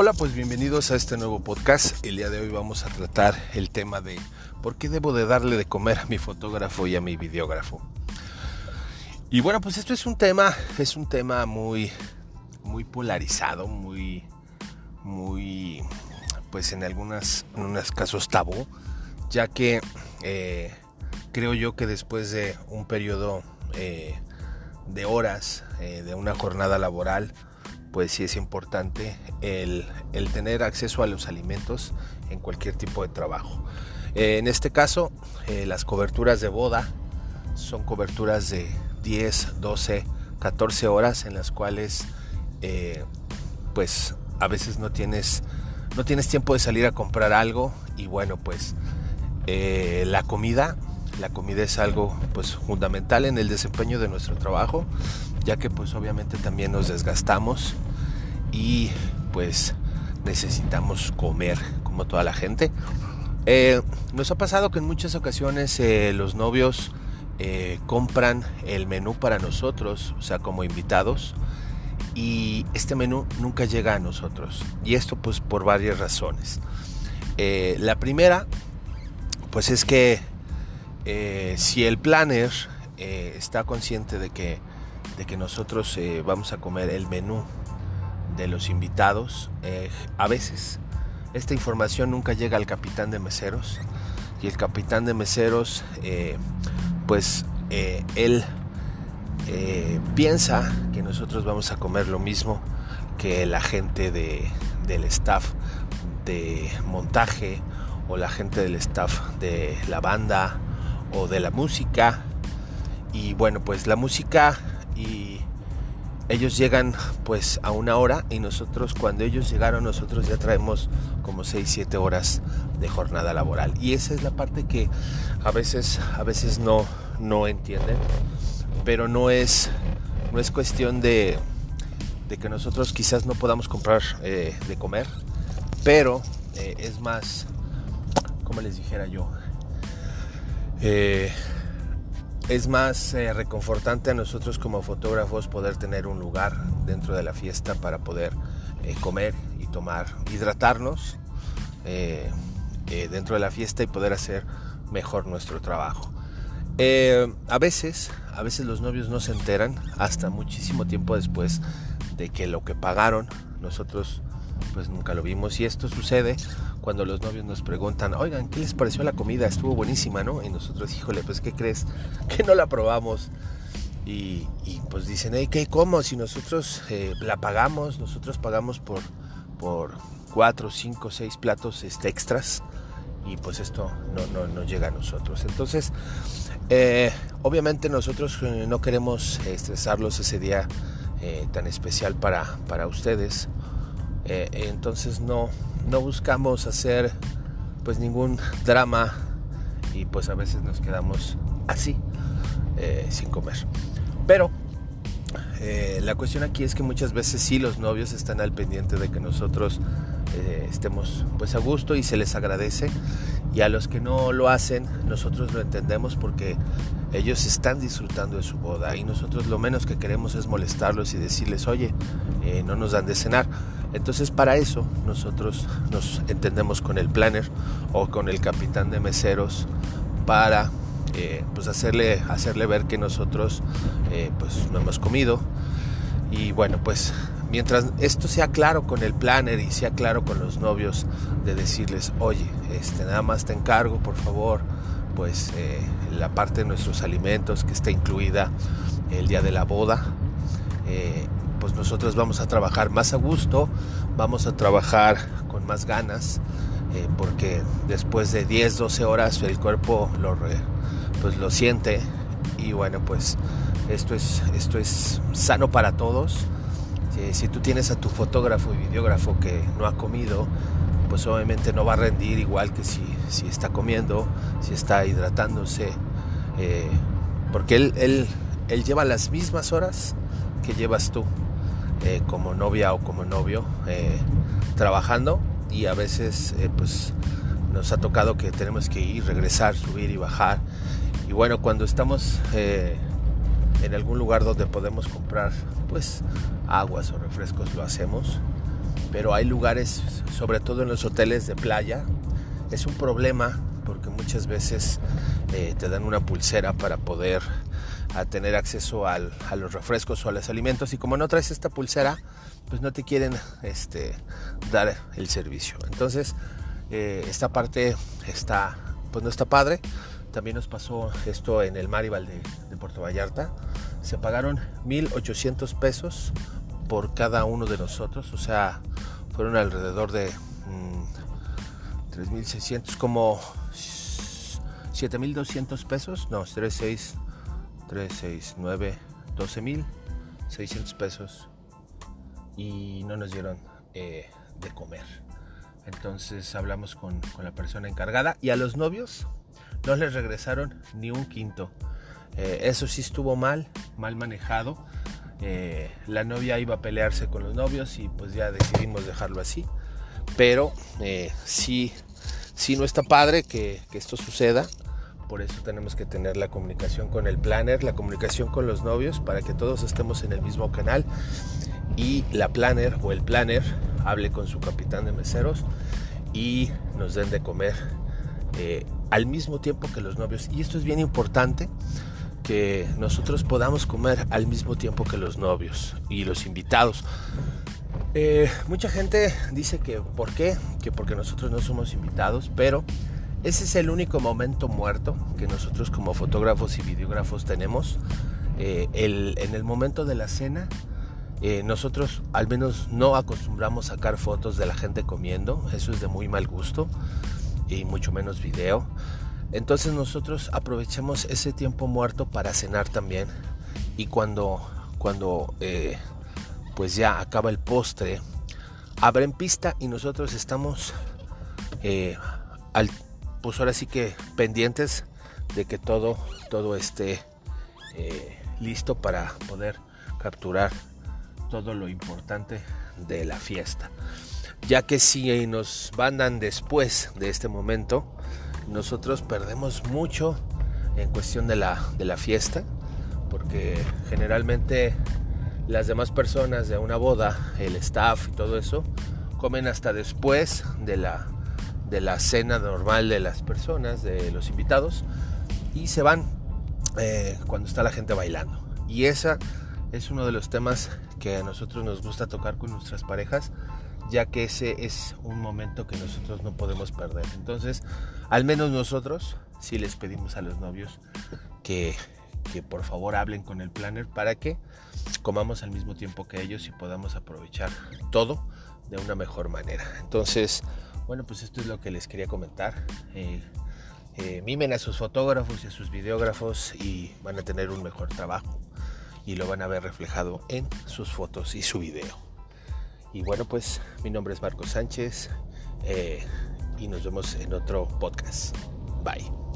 Hola, pues bienvenidos a este nuevo podcast. El día de hoy vamos a tratar el tema de por qué debo de darle de comer a mi fotógrafo y a mi videógrafo. Y bueno, pues esto es un tema, es un tema muy, muy polarizado, muy, muy, pues en algunas, en unos casos tabú, ya que eh, creo yo que después de un periodo eh, de horas eh, de una jornada laboral, pues sí es importante el, tener acceso a los alimentos en cualquier tipo de trabajo. Eh, en este caso, eh, las coberturas de boda son coberturas de 10, 12, 14 horas en las cuales eh, pues a veces no tienes, no tienes tiempo de salir a comprar algo y bueno pues la comida la comida es algo pues fundamental en el desempeño de nuestro trabajo ya que pues obviamente también nos desgastamos y pues necesitamos comer como toda la gente. Eh, nos ha pasado que en muchas ocasiones eh, los novios eh, compran el menú para nosotros, o sea, como invitados, y este menú nunca llega a nosotros. Y esto pues por varias razones. la primera, pues es que si el planner está consciente de que de que nosotros eh, vamos a comer el menú de los invitados, eh, a veces esta información nunca llega al capitán de meseros y el capitán de meseros, eh, pues él piensa que nosotros vamos a comer lo mismo que la gente de, del staff de montaje o la gente del staff de la banda o de la música. Y bueno, pues la música y ellos llegan pues a una hora y nosotros cuando ellos llegaron nosotros ya traemos como 6 7 horas de jornada laboral. Y esa es la parte que a veces a veces no no entienden pero no es no es cuestión de, de que nosotros quizás no podamos comprar eh, de comer pero eh, es más como les dijera yo eh, es más eh, reconfortante a nosotros como fotógrafos poder tener un lugar dentro de la fiesta para poder eh, comer y tomar, hidratarnos eh, dentro de la fiesta y poder hacer mejor nuestro trabajo. a veces, a veces los novios no se enteran hasta muchísimo tiempo después de que lo que pagaron nosotros pues nunca lo vimos y esto sucede cuando los novios nos preguntan, oigan, ¿qué les pareció la comida? Estuvo buenísima, ¿no? Y nosotros, híjole, pues ¿qué crees? Que no la probamos. Y, pues dicen, hey, ¿qué? ¿Cómo? Si nosotros eh, la pagamos, nosotros pagamos por, por cuatro, cinco, seis platos este, extras y pues esto no, no, llega a nosotros. Entonces, eh, obviamente nosotros eh, no queremos estresarlos ese día tan especial para, para ustedes. Entonces no, no buscamos hacer pues ningún drama y pues a veces nos quedamos así eh, sin comer. Pero eh, la cuestión aquí es que muchas veces sí los novios están al pendiente de que nosotros eh, estemos pues a gusto y se les agradece y a los que no lo hacen nosotros lo entendemos porque ellos están disfrutando de su boda y nosotros lo menos que queremos es molestarlos y decirles oye no nos dan de cenar entonces para eso nosotros nos entendemos con el planner o con el capitán de meseros para eh, pues hacerle, hacerle ver que nosotros eh, pues no hemos comido. Y bueno, pues mientras esto sea claro con el planner y sea claro con los novios de decirles, oye, este, nada más te encargo, por favor, pues eh, la parte de nuestros alimentos que está incluida el día de la boda pues nosotros vamos a trabajar más a gusto, vamos a trabajar con más ganas, eh, porque después de 10, 12 horas el cuerpo lo, pues lo siente y bueno, pues esto es, esto es sano para todos. si tú tienes a tu fotógrafo y videógrafo que no ha comido, pues obviamente no va a rendir igual que si, si está comiendo, si está hidratándose, eh, porque él, él, él lleva las mismas horas que llevas tú. Eh, como novia o como novio eh, trabajando y a veces eh, pues nos ha tocado que tenemos que ir, regresar, subir y bajar. Y bueno, cuando estamos en algún lugar donde podemos comprar pues aguas o refrescos lo hacemos. pero hay lugares, sobre todo en los hoteles de playa, es un problema porque muchas veces te dan una pulsera para poder a tener acceso a los refrescos o a los alimentos. Y como no traes esta pulsera pues no te quieren este, dar el servicio. Entonces eh, esta parte está pues no está padre. También nos pasó esto en el Maribal de, Puerto Vallarta. Se pagaron 1800 pesos por cada uno de nosotros. O sea fueron alrededor de 3.600, como 7.200 pesos, no, 3.6, 3.6, 9, 12.600 pesos y no nos dieron eh, de comer. Entonces hablamos con, con, la persona encargada y a los novios no les regresaron ni un quinto. Eh, eso sí estuvo mal, mal manejado. Eh, la novia iba a pelearse con los novios y pues ya decidimos dejarlo así. Pero sí si no está padre que, esto suceda. Por eso tenemos que tener la comunicación con el planner, la comunicación con los novios, para que todos estemos en el mismo canal. Y la planner o el planner hable con su capitán de meseros y nos den de comer eh, al mismo tiempo que los novios. Y esto es bien importante que nosotros podamos comer al mismo tiempo que los novios y los invitados. Eh, mucha gente dice que ¿por qué? Que porque nosotros no somos invitados, pero ese es el único momento muerto que nosotros como fotógrafos y videógrafos tenemos. Eh, en el momento de la cena, eh, nosotros al menos no acostumbramos sacar fotos de la gente comiendo, eso es de muy mal gusto y mucho menos video. Entonces nosotros aprovechamos ese tiempo muerto para cenar también y cuando, cuando pues ya acaba el postre, abren pista y nosotros estamos, eh, al, pues ahora sí que pendientes de que todo, todo esté eh, listo para poder capturar todo lo importante de la fiesta. Ya que si nos mandan después de este momento, nosotros perdemos mucho en cuestión de la, de la fiesta, porque generalmente las demás personas de una boda, el staff y todo eso, comen hasta después de la, de la cena normal de las personas, de los invitados, y se van eh, cuando está la gente bailando. Y esa es uno de los temas que a nosotros nos gusta tocar con nuestras parejas, ya que ese es un momento que nosotros no podemos perder. Entonces, al menos nosotros sí les pedimos a los novios que que por favor hablen con el planner para que comamos al mismo tiempo que ellos y podamos aprovechar todo de una mejor manera. Entonces, bueno, pues esto es lo que les quería comentar. Eh, eh, mimen a sus fotógrafos y a sus videógrafos y van a tener un mejor trabajo y lo van a ver reflejado en sus fotos y su video. Y bueno, pues mi nombre es Marco Sánchez eh, y nos vemos en otro podcast. Bye.